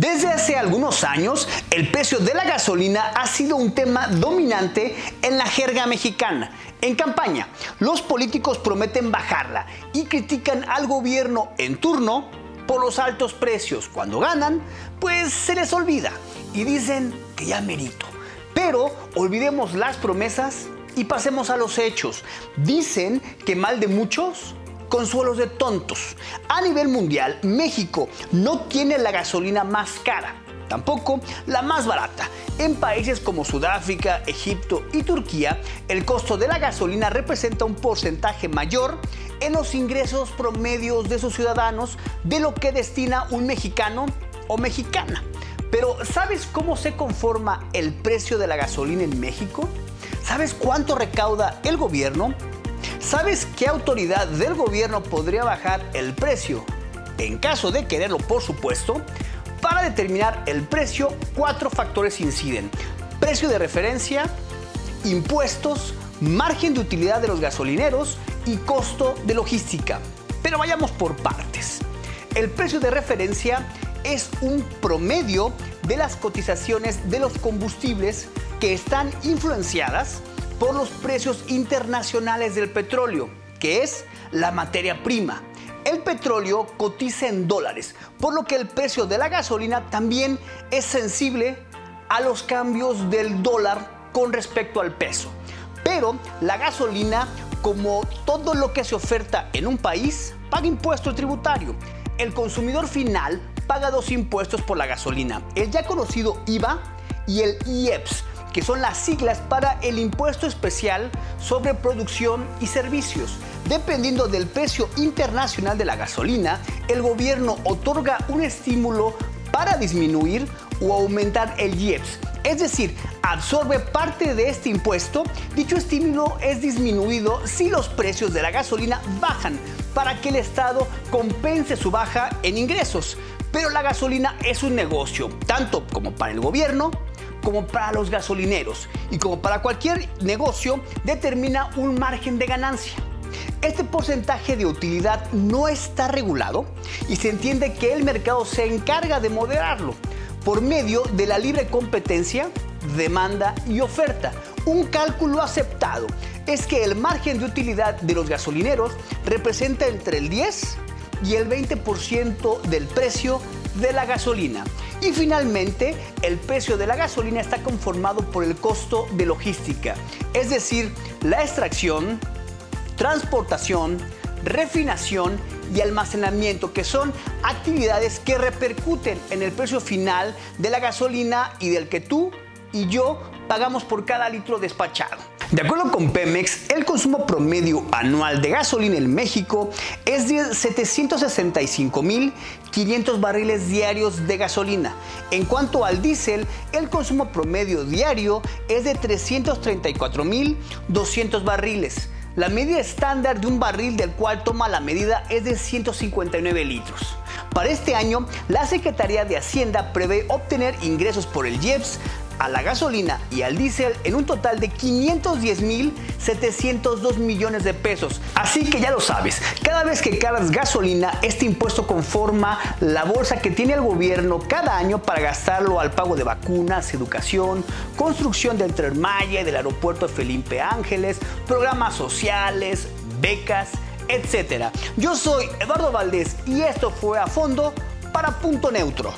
Desde hace algunos años, el precio de la gasolina ha sido un tema dominante en la jerga mexicana. En campaña, los políticos prometen bajarla y critican al gobierno en turno por los altos precios. Cuando ganan, pues se les olvida y dicen que ya merito. Pero olvidemos las promesas y pasemos a los hechos. Dicen que mal de muchos consuelos de tontos. A nivel mundial, México no tiene la gasolina más cara, tampoco la más barata. En países como Sudáfrica, Egipto y Turquía, el costo de la gasolina representa un porcentaje mayor en los ingresos promedios de sus ciudadanos de lo que destina un mexicano o mexicana. Pero ¿sabes cómo se conforma el precio de la gasolina en México? ¿Sabes cuánto recauda el gobierno? ¿Sabes qué autoridad del gobierno podría bajar el precio? En caso de quererlo, por supuesto, para determinar el precio, cuatro factores inciden. Precio de referencia, impuestos, margen de utilidad de los gasolineros y costo de logística. Pero vayamos por partes. El precio de referencia es un promedio de las cotizaciones de los combustibles que están influenciadas por los precios internacionales del petróleo, que es la materia prima. El petróleo cotiza en dólares, por lo que el precio de la gasolina también es sensible a los cambios del dólar con respecto al peso. Pero la gasolina, como todo lo que se oferta en un país, paga impuesto tributario. El consumidor final paga dos impuestos por la gasolina, el ya conocido IVA y el IEPS, que son las siglas para el impuesto especial sobre producción y servicios. Dependiendo del precio internacional de la gasolina, el gobierno otorga un estímulo para disminuir o aumentar el IEPS, es decir, absorbe parte de este impuesto. Dicho estímulo es disminuido si los precios de la gasolina bajan para que el Estado compense su baja en ingresos. Pero la gasolina es un negocio, tanto como para el gobierno como para los gasolineros y como para cualquier negocio determina un margen de ganancia. Este porcentaje de utilidad no está regulado y se entiende que el mercado se encarga de moderarlo por medio de la libre competencia, demanda y oferta. Un cálculo aceptado es que el margen de utilidad de los gasolineros representa entre el 10 y el 20% del precio de la gasolina. Y finalmente, el precio de la gasolina está conformado por el costo de logística, es decir, la extracción, transportación, refinación y almacenamiento, que son actividades que repercuten en el precio final de la gasolina y del que tú y yo pagamos por cada litro despachado. De acuerdo con Pemex, el consumo promedio anual de gasolina en México es de 765.500 barriles diarios de gasolina. En cuanto al diésel, el consumo promedio diario es de 334.200 barriles. La medida estándar de un barril del cual toma la medida es de 159 litros. Para este año, la Secretaría de Hacienda prevé obtener ingresos por el IEPS a la gasolina y al diésel en un total de 510.702 millones de pesos. Así que ya lo sabes, cada vez que cargas gasolina, este impuesto conforma la bolsa que tiene el gobierno cada año para gastarlo al pago de vacunas, educación, construcción del Tren Maya y del aeropuerto Felipe Ángeles, programas sociales, becas, etc. Yo soy Eduardo Valdés y esto fue a fondo para Punto Neutro.